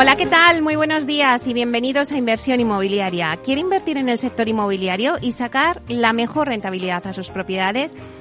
Hola, ¿qué tal? Muy buenos días y bienvenidos a Inversión Inmobiliaria. ¿Quiere invertir en el sector inmobiliario y sacar la mejor rentabilidad a sus propiedades?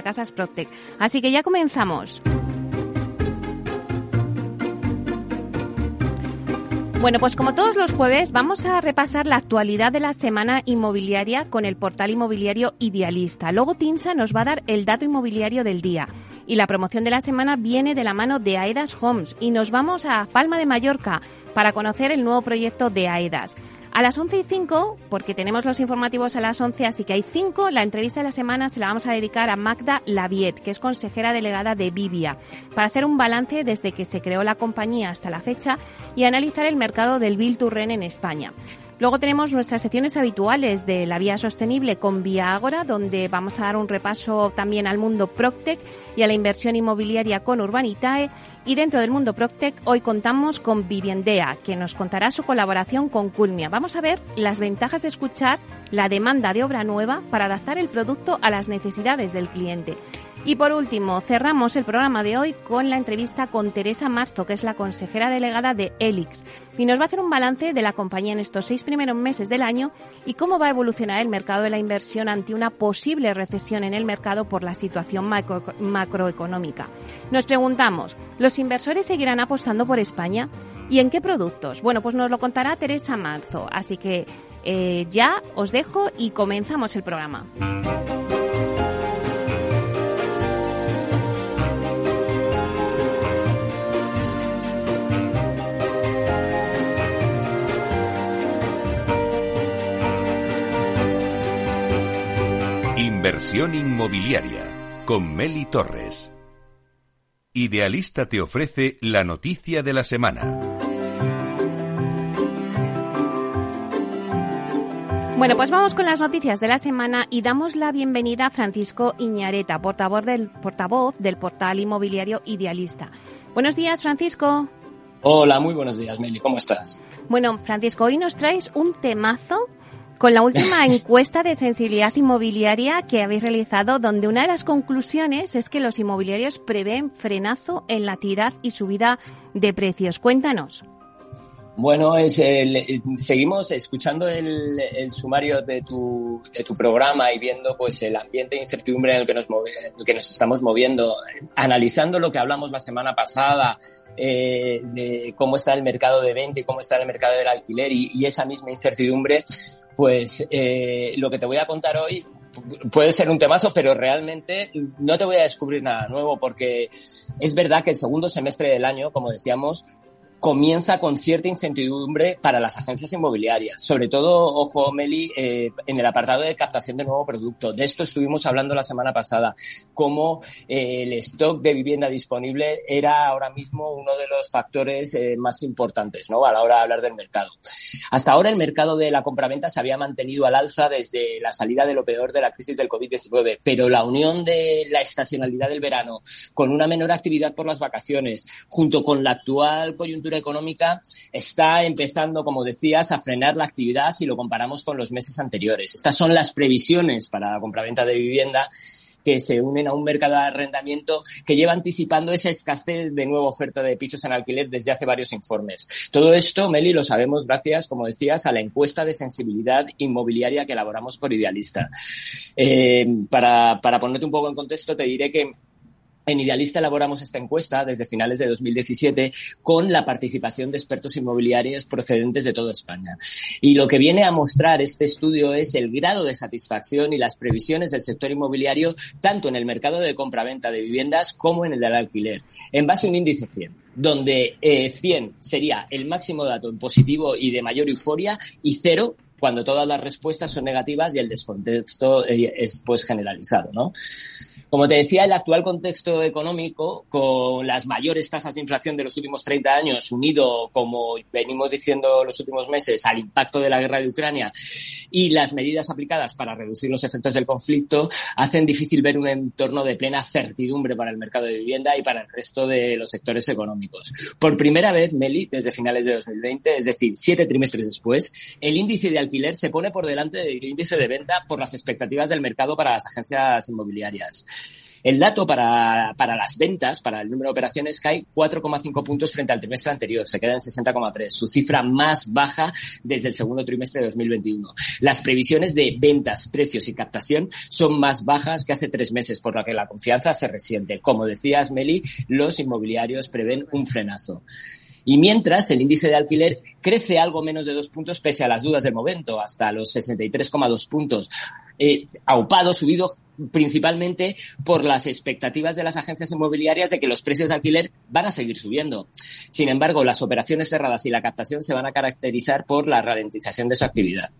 Datacasas Protec. Así que ya comenzamos. Bueno, pues como todos los jueves vamos a repasar la actualidad de la semana inmobiliaria con el portal inmobiliario Idealista. Luego Tinsa nos va a dar el dato inmobiliario del día. Y la promoción de la semana viene de la mano de Aedas Homes y nos vamos a Palma de Mallorca para conocer el nuevo proyecto de Aedas. A las 11 y 5, porque tenemos los informativos a las 11, así que hay 5, la entrevista de la semana se la vamos a dedicar a Magda Laviet, que es consejera delegada de Vivia, para hacer un balance desde que se creó la compañía hasta la fecha y analizar el mercado del Bill to en España. Luego tenemos nuestras secciones habituales de la vía sostenible con Vía Ágora, donde vamos a dar un repaso también al mundo Proctec y a la inversión inmobiliaria con Urbanitae. Y dentro del mundo Proctec, hoy contamos con Viviendea, que nos contará su colaboración con Culmia. Vamos a ver las ventajas de escuchar la demanda de obra nueva para adaptar el producto a las necesidades del cliente. Y por último, cerramos el programa de hoy con la entrevista con Teresa Marzo, que es la consejera delegada de Elix, y nos va a hacer un balance de la compañía en estos seis primeros meses del año y cómo va a evolucionar el mercado de la inversión ante una posible recesión en el mercado por la situación macroeconómica. Nos preguntamos, ¿los inversores seguirán apostando por España? ¿Y en qué productos? Bueno, pues nos lo contará Teresa Marzo, así que eh, ya os dejo y comenzamos el programa. Inversión inmobiliaria con Meli Torres. Idealista te ofrece la noticia de la semana. Bueno, pues vamos con las noticias de la semana y damos la bienvenida a Francisco Iñareta, portavoz del, portavoz del portal inmobiliario Idealista. Buenos días, Francisco. Hola, muy buenos días, Meli. ¿Cómo estás? Bueno, Francisco, hoy nos traes un temazo con la última encuesta de sensibilidad inmobiliaria que habéis realizado, donde una de las conclusiones es que los inmobiliarios prevén frenazo en la actividad y subida de precios. Cuéntanos. Bueno, es seguimos escuchando el, sumario de tu, de tu programa y viendo pues el ambiente de incertidumbre en el que nos, el nos estamos moviendo, analizando lo que hablamos la semana pasada eh, de cómo está el mercado de venta y cómo está el mercado del alquiler y, y esa misma incertidumbre, pues eh, lo que te voy a contar hoy puede ser un temazo, pero realmente no te voy a descubrir nada nuevo porque es verdad que el segundo semestre del año, como decíamos, comienza con cierta incertidumbre para las agencias inmobiliarias, sobre todo, ojo, Meli, eh, en el apartado de captación de nuevo producto. De esto estuvimos hablando la semana pasada, cómo eh, el stock de vivienda disponible era ahora mismo uno de los factores eh, más importantes ¿no? a la hora de hablar del mercado. Hasta ahora el mercado de la compraventa se había mantenido al alza desde la salida de lo peor de la crisis del COVID-19, pero la unión de la estacionalidad del verano con una menor actividad por las vacaciones, junto con la actual coyuntura económica está empezando, como decías, a frenar la actividad si lo comparamos con los meses anteriores. Estas son las previsiones para la compraventa de vivienda que se unen a un mercado de arrendamiento que lleva anticipando esa escasez de nueva oferta de pisos en alquiler desde hace varios informes. Todo esto, Meli, lo sabemos gracias, como decías, a la encuesta de sensibilidad inmobiliaria que elaboramos por Idealista. Eh, para, para ponerte un poco en contexto, te diré que en Idealista elaboramos esta encuesta desde finales de 2017 con la participación de expertos inmobiliarios procedentes de toda España. Y lo que viene a mostrar este estudio es el grado de satisfacción y las previsiones del sector inmobiliario tanto en el mercado de compraventa de viviendas como en el del alquiler, en base a un índice 100 donde 100 eh, sería el máximo dato en positivo y de mayor euforia y cero cuando todas las respuestas son negativas y el descontexto eh, es pues generalizado, ¿no? Como te decía, el actual contexto económico, con las mayores tasas de inflación de los últimos 30 años, unido, como venimos diciendo los últimos meses, al impacto de la guerra de Ucrania y las medidas aplicadas para reducir los efectos del conflicto, hacen difícil ver un entorno de plena certidumbre para el mercado de vivienda y para el resto de los sectores económicos. Por primera vez, Meli, desde finales de 2020, es decir, siete trimestres después, el índice de alquiler se pone por delante del índice de venta por las expectativas del mercado para las agencias inmobiliarias. El dato para, para las ventas, para el número de operaciones, cae 4,5 puntos frente al trimestre anterior, se queda en 60,3, su cifra más baja desde el segundo trimestre de 2021. Las previsiones de ventas, precios y captación son más bajas que hace tres meses, por lo que la confianza se resiente. Como decías, Meli, los inmobiliarios prevén un frenazo. Y mientras el índice de alquiler crece algo menos de dos puntos pese a las dudas del momento, hasta los 63,2 puntos. Eh, aupado, subido principalmente por las expectativas de las agencias inmobiliarias de que los precios de alquiler van a seguir subiendo. Sin embargo, las operaciones cerradas y la captación se van a caracterizar por la ralentización de su actividad.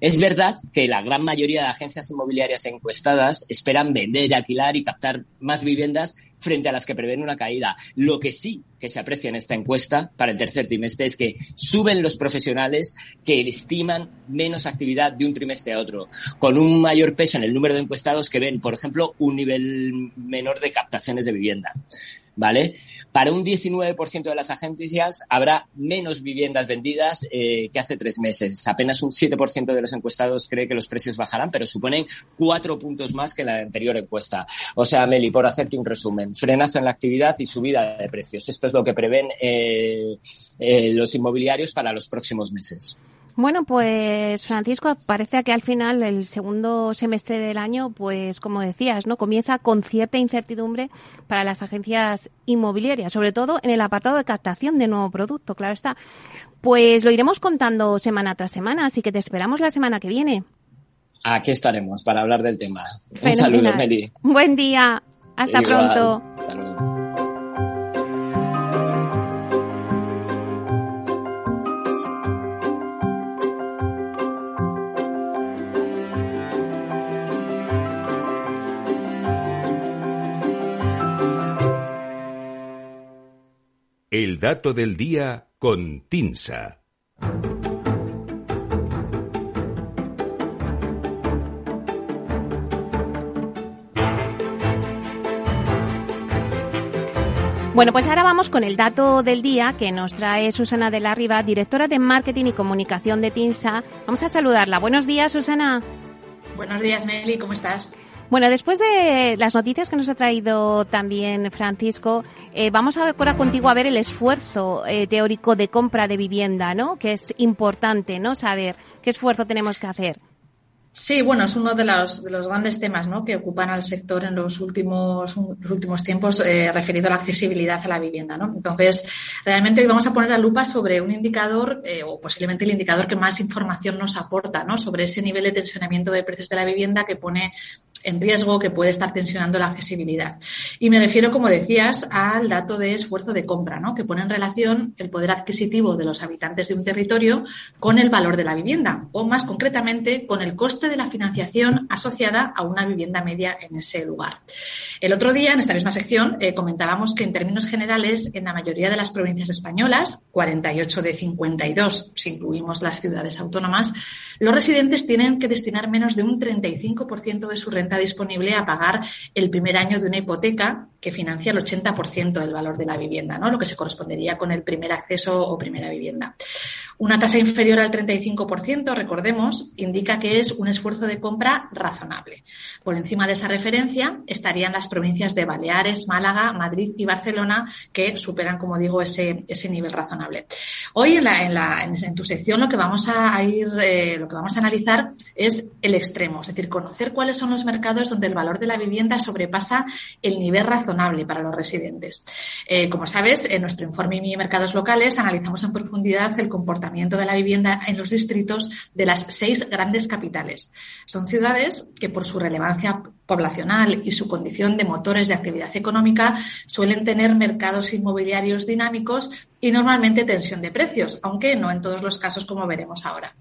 Es verdad que la gran mayoría de agencias inmobiliarias encuestadas esperan vender, alquilar y captar más viviendas frente a las que prevén una caída. Lo que sí que se aprecia en esta encuesta para el tercer trimestre es que suben los profesionales que estiman menos actividad de un trimestre a otro, con un mayor peso en el número de encuestados que ven, por ejemplo, un nivel menor de captaciones de vivienda. ¿Vale? Para un 19% de las agencias habrá menos viviendas vendidas eh, que hace tres meses. Apenas un 7% de los encuestados cree que los precios bajarán, pero suponen cuatro puntos más que la anterior encuesta. O sea, Meli, por hacerte un resumen, frenas en la actividad y subida de precios. Esto es lo que prevén eh, eh, los inmobiliarios para los próximos meses. Bueno, pues Francisco, parece que al final el segundo semestre del año, pues como decías, ¿no? Comienza con cierta incertidumbre para las agencias inmobiliarias, sobre todo en el apartado de captación de nuevo producto, claro está. Pues lo iremos contando semana tras semana, así que te esperamos la semana que viene. Aquí estaremos para hablar del tema. Un saludo, Meli. Buen día. Hasta pronto. Hasta luego. El dato del día con Tinsa. Bueno, pues ahora vamos con el dato del día que nos trae Susana de la Riva, directora de Marketing y Comunicación de TINSA. Vamos a saludarla. Buenos días, Susana. Buenos días, Meli. ¿Cómo estás? Bueno, después de las noticias que nos ha traído también Francisco, eh, vamos ahora contigo a ver el esfuerzo eh, teórico de compra de vivienda, ¿no? Que es importante, ¿no? Saber qué esfuerzo tenemos que hacer. Sí, bueno, es uno de los, de los grandes temas ¿no? que ocupan al sector en los últimos, los últimos tiempos eh, referido a la accesibilidad a la vivienda. ¿no? Entonces, realmente vamos a poner la lupa sobre un indicador eh, o posiblemente el indicador que más información nos aporta ¿no? sobre ese nivel de tensionamiento de precios de la vivienda que pone en riesgo que puede estar tensionando la accesibilidad. Y me refiero, como decías, al dato de esfuerzo de compra, ¿no? que pone en relación el poder adquisitivo de los habitantes de un territorio con el valor de la vivienda, o más concretamente con el coste de la financiación asociada a una vivienda media en ese lugar. El otro día, en esta misma sección, eh, comentábamos que en términos generales, en la mayoría de las provincias españolas, 48 de 52, si incluimos las ciudades autónomas, los residentes tienen que destinar menos de un 35% de su renta disponible a pagar el primer año de una hipoteca que financia el 80% del valor de la vivienda, ¿no? lo que se correspondería con el primer acceso o primera vivienda. Una tasa inferior al 35%, recordemos, indica que es un esfuerzo de compra razonable. Por encima de esa referencia estarían las provincias de Baleares, Málaga, Madrid y Barcelona, que superan, como digo, ese, ese nivel razonable. Hoy en, la, en, la, en, tu sección lo que vamos a ir, eh, lo que vamos a analizar es el extremo, es decir, conocer cuáles son los mercados mercados donde el valor de la vivienda sobrepasa el nivel razonable para los residentes. Eh, como sabes, en nuestro informe MIE Mercados Locales analizamos en profundidad el comportamiento de la vivienda en los distritos de las seis grandes capitales. Son ciudades que por su relevancia poblacional y su condición de motores de actividad económica suelen tener mercados inmobiliarios dinámicos y normalmente tensión de precios, aunque no en todos los casos como veremos ahora.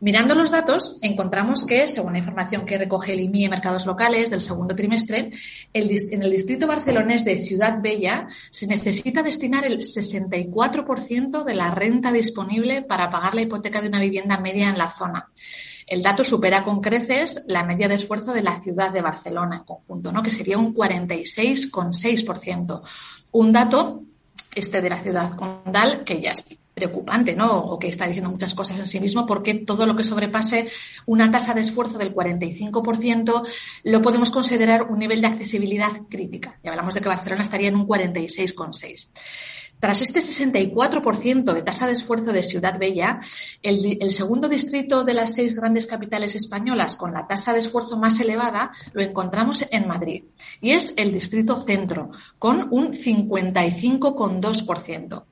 Mirando los datos, encontramos que, según la información que recoge el IMIE Mercados Locales del segundo trimestre, en el distrito barcelonés de Ciudad Bella se necesita destinar el 64% de la renta disponible para pagar la hipoteca de una vivienda media en la zona. El dato supera con creces la media de esfuerzo de la ciudad de Barcelona en conjunto, ¿no? que sería un 46,6%. Un dato, este de la ciudad condal, que ya es preocupante, ¿no? O que está diciendo muchas cosas en sí mismo, porque todo lo que sobrepase una tasa de esfuerzo del 45% lo podemos considerar un nivel de accesibilidad crítica. Y hablamos de que Barcelona estaría en un 46,6%. Tras este 64% de tasa de esfuerzo de Ciudad Bella, el, segundo distrito de las seis grandes capitales españolas con la tasa de esfuerzo más elevada lo encontramos en Madrid y es el distrito centro con un 55,2%.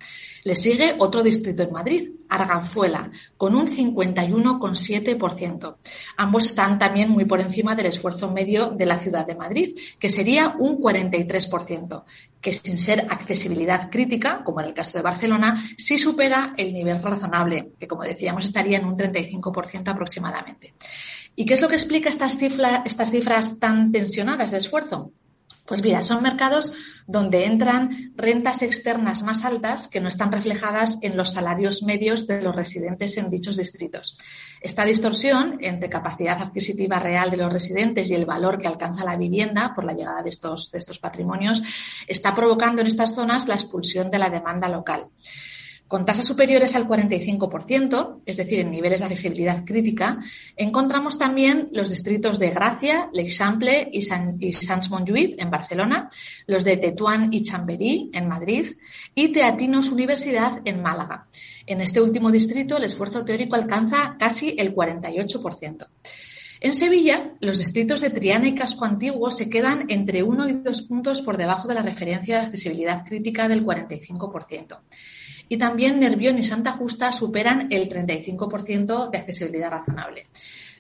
Le sigue otro distrito en Madrid, Arganzuela, con un 51,7%. Ambos están también muy por encima del esfuerzo medio de la ciudad de Madrid, que sería un 43%, que sin ser accesibilidad crítica, como en el caso de Barcelona, sí supera el nivel razonable, que como decíamos estaría en un 35% aproximadamente. ¿Y qué es lo que explica estas, estas cifras tan tensionadas de esfuerzo? Pues mira, son mercados donde entran rentas externas más altas que no están reflejadas en los salarios medios de los residentes en dichos distritos. Esta distorsión entre capacidad adquisitiva real de los residentes y el valor que alcanza la vivienda por la llegada de estos, de estos patrimonios está provocando en estas zonas la expulsión de la demanda local. Con tasas superiores al 45%, es decir, en niveles de accesibilidad crítica, encontramos también los distritos de Gracia, L'Eixample y, San, y Montjuïc en Barcelona, los de Tetuán y Chamberí en Madrid y Teatinos Universidad en Málaga. En este último distrito, el esfuerzo teórico alcanza casi el 48%. En Sevilla, los distritos de Triana y Casco Antiguo se quedan entre uno y dos puntos por debajo de la referencia de accesibilidad crítica del 45% y también Nervión y Santa Justa superan el 35% de accesibilidad razonable.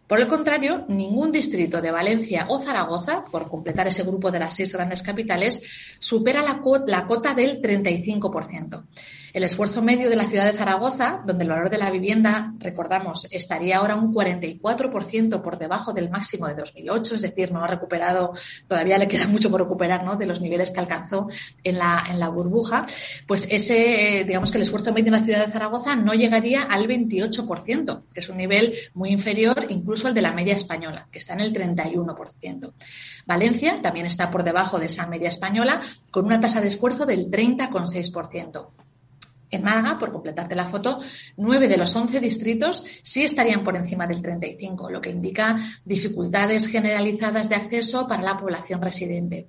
Por el contrario, ningún distrito de Valencia o Zaragoza, por completar ese grupo de las seis grandes capitales, supera la, la cota del 35%. El esfuerzo medio de la ciudad de Zaragoza, donde el valor de la vivienda, recordamos, estaría ahora un 44% por debajo del máximo de 2008, es decir, no ha recuperado, todavía le queda mucho por recuperar, ¿no? De los niveles que alcanzó en la, en la burbuja, pues ese, digamos que el esfuerzo medio en la ciudad de Zaragoza no llegaría al 28%, que es un nivel muy inferior incluso al de la media española, que está en el 31%. Valencia también está por debajo de esa media española, con una tasa de esfuerzo del 30,6%. En Málaga, por completarte la foto, nueve de los once distritos sí estarían por encima del 35, lo que indica dificultades generalizadas de acceso para la población residente.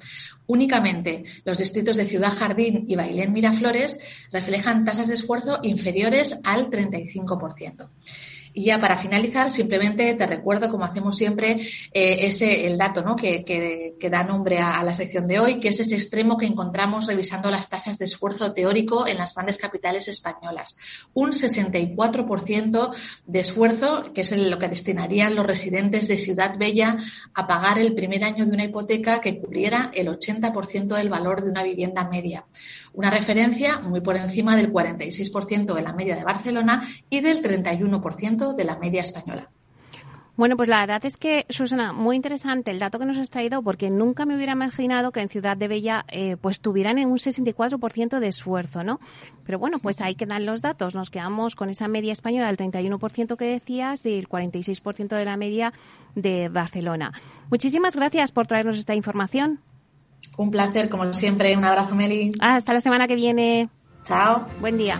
Únicamente los distritos de Ciudad Jardín y Bailén Miraflores reflejan tasas de esfuerzo inferiores al 35%. Y ya para finalizar, simplemente te recuerdo, como hacemos siempre, eh, ese el dato ¿no? que, que, da nombre a, la sección de hoy, que es ese extremo que encontramos revisando las tasas de esfuerzo teórico en las grandes capitales españolas. Un 64% de esfuerzo, que es lo que destinarían los residentes de Ciudad Bella a pagar el primer año de una hipoteca que cubriera el 80% del valor de una vivienda media una referencia muy por encima del 46% de la media de Barcelona y del 31% de la media española. Bueno, pues la verdad es que, Susana, muy interesante el dato que nos has traído porque nunca me hubiera imaginado que en Ciudad de Bella eh, pues tuvieran un 64% de esfuerzo, ¿no? Pero bueno, pues ahí quedan los datos. Nos quedamos con esa media española del 31% que decías y el 46% de la media de Barcelona. Muchísimas gracias por traernos esta información. Un placer, como siempre. Un abrazo, Meli. Hasta la semana que viene. Chao. Buen día.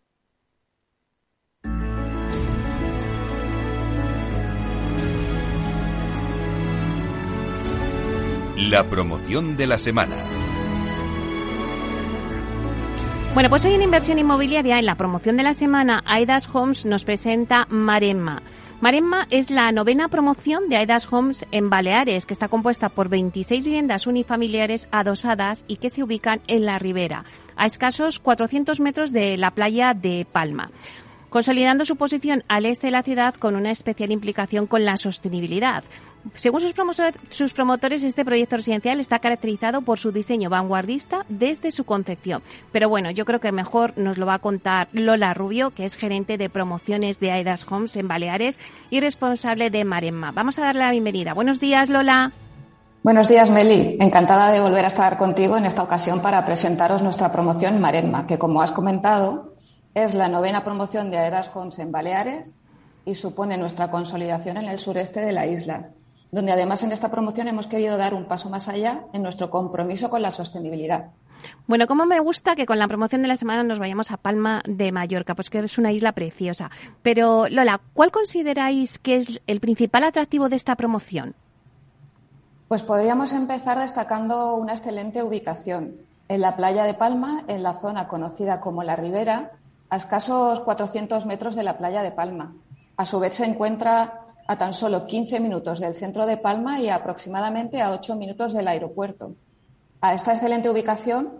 La promoción de la semana. Bueno, pues hoy en Inversión Inmobiliaria, en la promoción de la semana, Aidas Homes nos presenta Maremma. Maremma es la novena promoción de Aidas Homes en Baleares, que está compuesta por 26 viviendas unifamiliares adosadas y que se ubican en la ribera, a escasos 400 metros de la playa de Palma consolidando su posición al este de la ciudad con una especial implicación con la sostenibilidad. Según sus, sus, promotores, este proyecto residencial está caracterizado por su diseño vanguardista desde su concepción. Pero bueno, yo creo que mejor nos lo va a contar Lola Rubio, que es gerente de promociones de Aidas Homes en Baleares y responsable de Maremma. Vamos a darle la bienvenida. Buenos días, Lola. Buenos días, Meli. Encantada de volver a estar contigo en esta ocasión para presentaros nuestra promoción Maremma, que como has comentado, es la novena promoción de Aedas Homes en Baleares y supone nuestra consolidación en el sureste de la isla, donde además en esta promoción hemos querido dar un paso más allá en nuestro compromiso con la sostenibilidad. Bueno, como me gusta que con la promoción de la semana nos vayamos a Palma de Mallorca, pues que es una isla preciosa. Pero Lola, ¿cuál consideráis que es el principal atractivo de esta promoción? Pues podríamos empezar destacando una excelente ubicación en la playa de Palma, en la zona conocida como La Ribera, a escasos 400 metros de la playa de Palma. A su vez se encuentra a tan solo 15 minutos del centro de Palma y aproximadamente a 8 minutos del aeropuerto. A esta excelente ubicación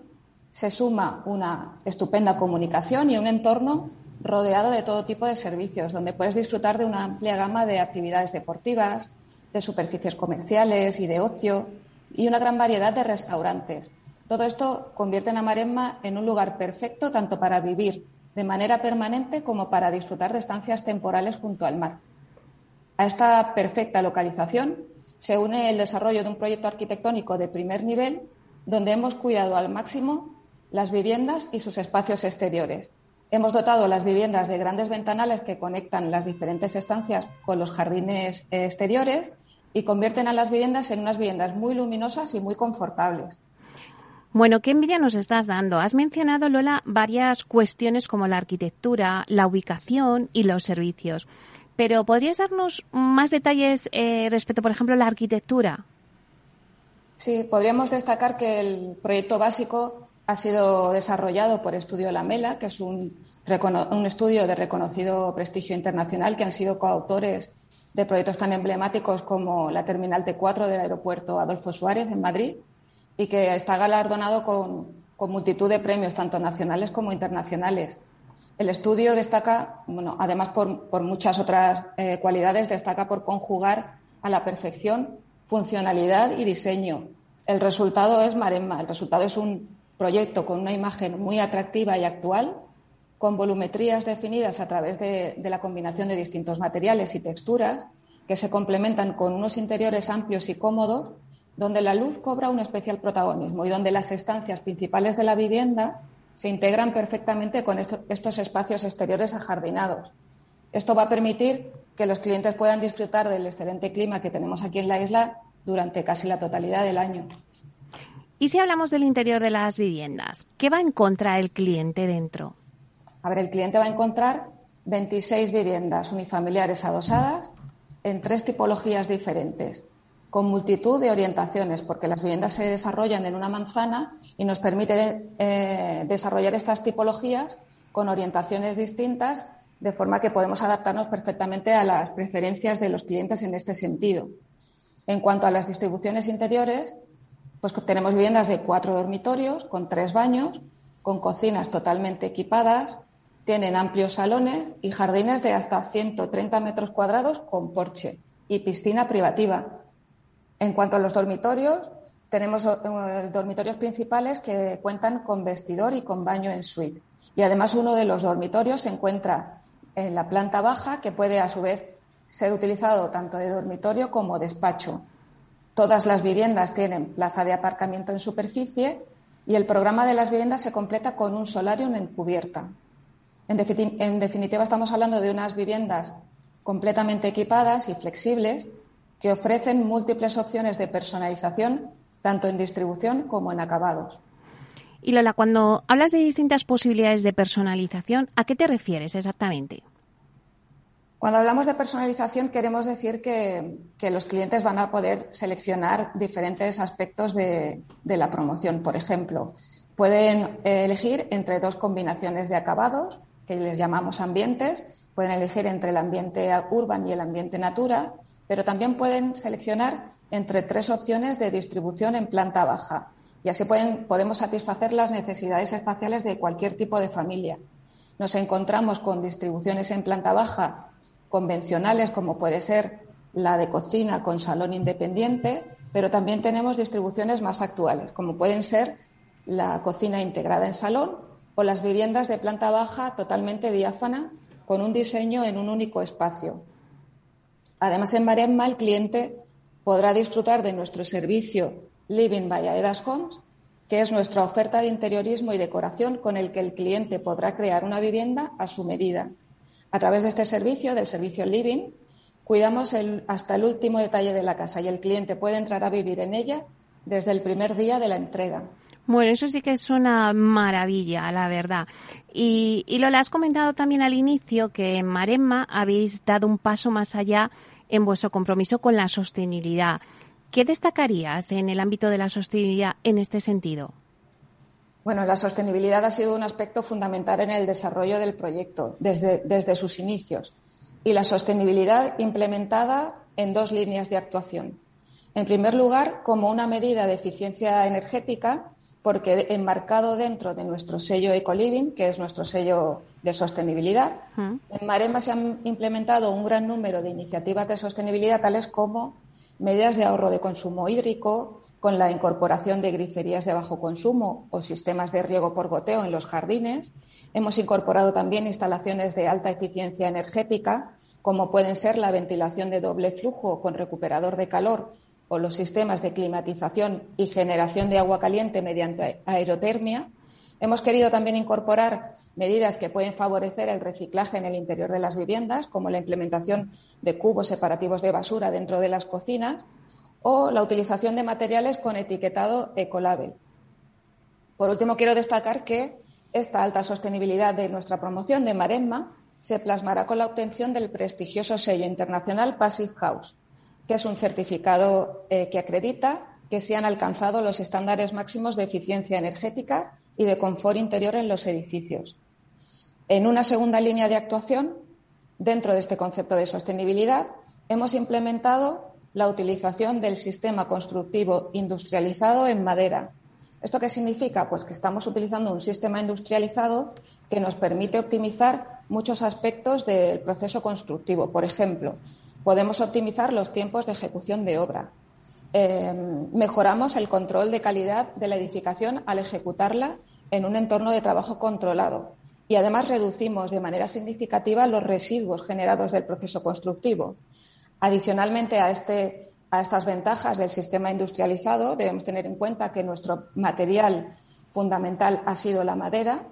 se suma una estupenda comunicación y un entorno rodeado de todo tipo de servicios, donde puedes disfrutar de una amplia gama de actividades deportivas, de superficies comerciales y de ocio y una gran variedad de restaurantes. Todo esto convierte a Maremma en un lugar perfecto tanto para vivir de manera permanente como para disfrutar de estancias temporales junto al mar. A esta perfecta localización se une el desarrollo de un proyecto arquitectónico de primer nivel donde hemos cuidado al máximo las viviendas y sus espacios exteriores. Hemos dotado las viviendas de grandes ventanales que conectan las diferentes estancias con los jardines exteriores y convierten a las viviendas en unas viviendas muy luminosas y muy confortables. Bueno, qué envidia nos estás dando. Has mencionado, Lola, varias cuestiones como la arquitectura, la ubicación y los servicios. Pero ¿podrías darnos más detalles eh, respecto, por ejemplo, a la arquitectura? Sí, podríamos destacar que el proyecto básico ha sido desarrollado por Estudio Lamela, que es un, un estudio de reconocido prestigio internacional que han sido coautores de proyectos tan emblemáticos como la Terminal T4 del aeropuerto Adolfo Suárez en Madrid y que está galardonado con, multitud de premios, tanto nacionales como internacionales. El estudio destaca, bueno, además por, muchas otras eh, cualidades, destaca por conjugar a la perfección funcionalidad y diseño. El resultado es Maremma. El resultado es un proyecto con una imagen muy atractiva y actual, con volumetrías definidas a través de la combinación de distintos materiales y texturas que se complementan con unos interiores amplios y cómodos donde la luz cobra un especial protagonismo y donde las estancias principales de la vivienda se integran perfectamente con estos espacios exteriores ajardinados. Esto va a permitir que los clientes puedan disfrutar del excelente clima que tenemos aquí en la isla durante casi la totalidad del año. Y si hablamos del interior de las viviendas, ¿qué va a encontrar el cliente dentro? A ver, el cliente va a encontrar 26 viviendas unifamiliares adosadas en tres tipologías diferentes con multitud de orientaciones, porque las viviendas se desarrollan en una manzana y nos permite eh, desarrollar estas tipologías con orientaciones distintas, de forma que podemos adaptarnos perfectamente a las preferencias de los clientes en este sentido. En cuanto a las distribuciones interiores, pues tenemos viviendas de cuatro dormitorios, con tres baños, con cocinas totalmente equipadas, tienen amplios salones y jardines de hasta 130 metros cuadrados con porche y piscina privativa. En cuanto a los dormitorios, tenemos eh, dormitorios principales que cuentan con vestidor y con baño en suite. Y además uno de los dormitorios se encuentra en la planta baja que puede a su vez ser utilizado tanto de dormitorio como despacho. Todas las viviendas tienen plaza de aparcamiento en superficie y el programa de las viviendas se completa con un solarium en cubierta. En definitiva, estamos hablando de unas viviendas completamente equipadas y flexibles que ofrecen múltiples opciones de personalización tanto en distribución como en acabados. Y Lola, cuando hablas de distintas posibilidades de personalización, ¿a qué te refieres exactamente? Cuando hablamos de personalización queremos decir que, los clientes van a poder seleccionar diferentes aspectos de, la promoción. Por ejemplo, pueden elegir entre dos combinaciones de acabados, que les llamamos ambientes, pueden elegir entre el ambiente urban y el ambiente natura, pero también pueden seleccionar entre tres opciones de distribución en planta baja y así podemos satisfacer las necesidades espaciales de cualquier tipo de familia. Nos encontramos con distribuciones en planta baja convencionales, como puede ser la de cocina con salón independiente, pero también tenemos distribuciones más actuales, como pueden ser la cocina integrada en salón o las viviendas de planta baja totalmente diáfana con un diseño en un único espacio. Además, en Maremma el cliente podrá disfrutar de nuestro servicio Living by Aedas Homes, que es nuestra oferta de interiorismo y decoración con el que el cliente podrá crear una vivienda a su medida. A través de este servicio, del servicio Living, cuidamos hasta el último detalle de la casa y el cliente puede entrar a vivir en ella desde el primer día de la entrega. Bueno, eso sí que es una maravilla, la verdad. Y, y lo has comentado también al inicio que en Maremma habéis dado un paso más allá en vuestro compromiso con la sostenibilidad. ¿Qué destacarías en el ámbito de la sostenibilidad en este sentido? Bueno, la sostenibilidad ha sido un aspecto fundamental en el desarrollo del proyecto desde, desde sus inicios y la sostenibilidad implementada en dos líneas de actuación. En primer lugar, como una medida de eficiencia energética, porque enmarcado dentro de nuestro sello Ecoliving, que es nuestro sello de sostenibilidad, en Marema se han implementado un gran número de iniciativas de sostenibilidad, tales como medidas de ahorro de consumo hídrico, con la incorporación de griferías de bajo consumo o sistemas de riego por goteo en los jardines. Hemos incorporado también instalaciones de alta eficiencia energética, como pueden ser la ventilación de doble flujo con recuperador de calor o los sistemas de climatización y generación de agua caliente mediante aerotermia. Hemos querido también incorporar medidas que pueden favorecer el reciclaje en el interior de las viviendas, como la implementación de cubos separativos de basura dentro de las cocinas o la utilización de materiales con etiquetado Ecolabel. Por último, quiero destacar que esta alta sostenibilidad de nuestra promoción de Maremma se plasmará con la obtención del prestigioso sello internacional Passive House, que es un certificado eh, que acredita que se han alcanzado los estándares máximos de eficiencia energética y de confort interior en los edificios. En una segunda línea de actuación, dentro de este concepto de sostenibilidad, hemos implementado la utilización del sistema constructivo industrializado en madera. ¿Esto qué significa? Pues que estamos utilizando un sistema industrializado que nos permite optimizar muchos aspectos del proceso constructivo. Por ejemplo, Podemos optimizar los tiempos de ejecución de obra. Eh, mejoramos el control de calidad de la edificación al ejecutarla en un entorno de trabajo controlado. Y además reducimos de manera significativa los residuos generados del proceso constructivo. Adicionalmente a, este, a estas ventajas del sistema industrializado, debemos tener en cuenta que nuestro material fundamental ha sido la madera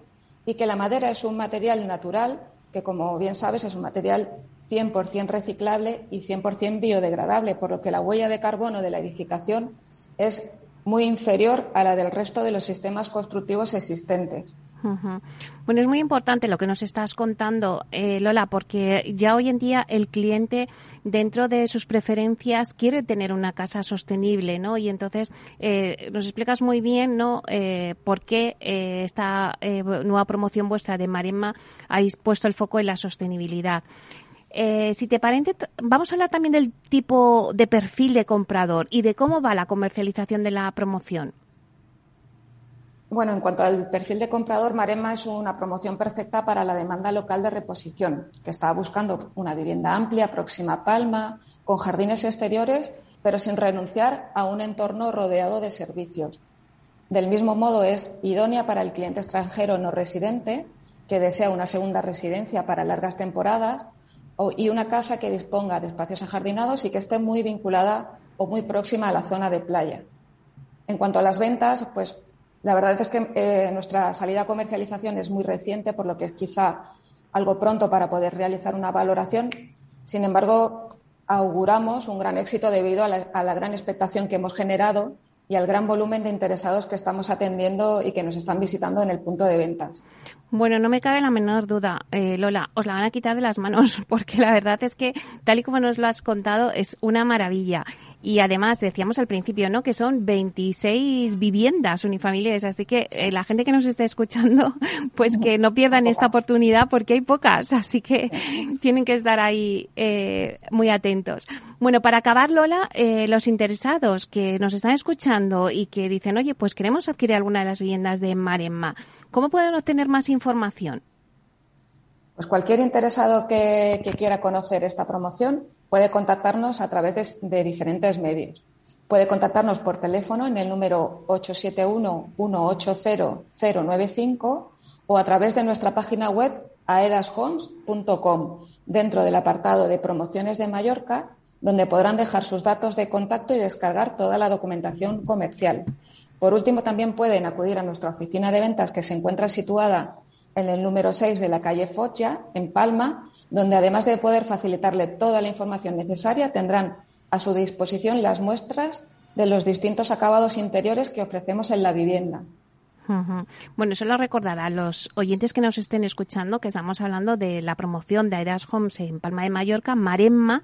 y que la madera es un material natural que, como bien sabes, es un material 100% reciclable y 100% biodegradable, por lo que la huella de carbono de la edificación es muy inferior a la del resto de los sistemas constructivos existentes. Bueno, es muy importante lo que nos estás contando, eh, Lola, porque ya hoy en día el cliente, dentro de sus preferencias, quiere tener una casa sostenible, ¿no? Y entonces eh, nos explicas muy bien, ¿no? Eh, por qué esta nueva promoción vuestra de Maremma habéis puesto el foco en la sostenibilidad. Eh, si te parece, vamos a hablar también del tipo de perfil de comprador y de cómo va la comercialización de la promoción. Bueno, en cuanto al perfil de comprador, Marema es una promoción perfecta para la demanda local de reposición, que está buscando una vivienda amplia, próxima a Palma, con jardines exteriores, pero sin renunciar a un entorno rodeado de servicios. Del mismo modo, es idónea para el cliente extranjero no residente, que desea una segunda residencia para largas temporadas y una casa que disponga de espacios ajardinados y que esté muy vinculada o muy próxima a la zona de playa. En cuanto a las ventas, pues la verdad es que eh, nuestra salida a comercialización es muy reciente, por lo que es quizá algo pronto para poder realizar una valoración. Sin embargo, auguramos un gran éxito debido a la gran expectación que hemos generado y al gran volumen de interesados que estamos atendiendo y que nos están visitando en el punto de ventas. Bueno, no me cabe la menor duda, eh, Lola, os la van a quitar de las manos porque la verdad es que, tal y como nos lo has contado, es una maravilla. Y además, decíamos al principio, ¿no? Que son 26 viviendas unifamiliares, así que eh, la gente que nos esté escuchando, pues que no pierdan esta oportunidad porque hay pocas, así que tienen que estar ahí eh, muy atentos. Bueno, para acabar, Lola, eh, los interesados que nos están escuchando y que dicen, oye, pues queremos adquirir alguna de las viviendas de Maremma, ¿cómo pueden obtener más información? Pues cualquier interesado que, quiera conocer esta promoción puede contactarnos a través de, diferentes medios. Puede contactarnos por teléfono en el número 871-180-095 o a través de nuestra página web aedashomes.com dentro del apartado de promociones de Mallorca, donde podrán dejar sus datos de contacto y descargar toda la documentación comercial. Por último, también pueden acudir a nuestra oficina de ventas que se encuentra situada en el número 6 de la calle Foggia, en Palma, donde además de poder facilitarle toda la información necesaria, tendrán a su disposición las muestras de los distintos acabados interiores que ofrecemos en la vivienda. Bueno, solo recordar a los oyentes que nos estén escuchando que estamos hablando de la promoción de Aedas Homes en Palma de Mallorca, Maremma,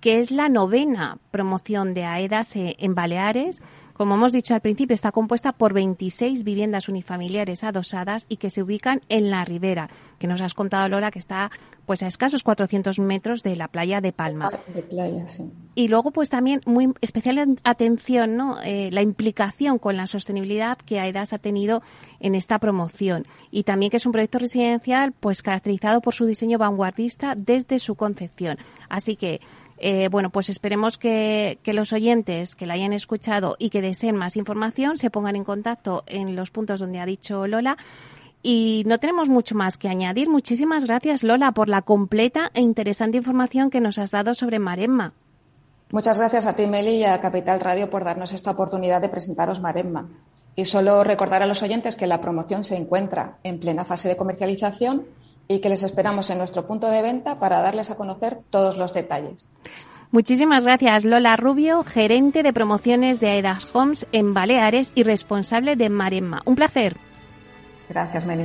que es la novena promoción de Aedas eh, en Baleares como hemos dicho al principio, está compuesta por 26 viviendas unifamiliares adosadas y que se ubican en la ribera, que nos has contado, Lola, que está pues a escasos 400 metros de la playa de Palma. De playa, sí. Y luego, pues también muy especial atención, ¿no? Eh, la implicación con la sostenibilidad que AEDAS ha tenido en esta promoción. Y también que es un proyecto residencial, pues caracterizado por su diseño vanguardista desde su concepción. Así que eh, bueno, pues esperemos que, los oyentes que la hayan escuchado y que deseen más información se pongan en contacto en los puntos donde ha dicho Lola. Y no tenemos mucho más que añadir. Muchísimas gracias, Lola, por la completa e interesante información que nos has dado sobre Maremma. Muchas gracias a ti, Meli, y a Capital Radio por darnos esta oportunidad de presentaros Maremma. Y solo recordar a los oyentes que la promoción se encuentra en plena fase de comercialización y que les esperamos en nuestro punto de venta para darles a conocer todos los detalles. Muchísimas gracias, Lola Rubio, gerente de promociones de Aedas Homes en Baleares y responsable de Maremma. Un placer. Gracias, Meli.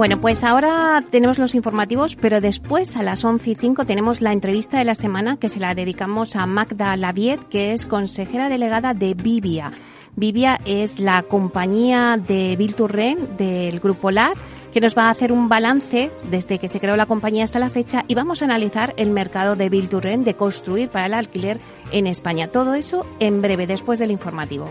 Bueno, pues ahora tenemos los informativos, pero después a las 11 y 5 tenemos la entrevista de la semana que se la dedicamos a Magda Laviet, que es consejera delegada de Vivia. Vivia es la compañía de Bilturren del Grupo LAR que nos va a hacer un balance desde que se creó la compañía hasta la fecha y vamos a analizar el mercado de Bilturren de construir para el alquiler en España. Todo eso en breve, después del informativo.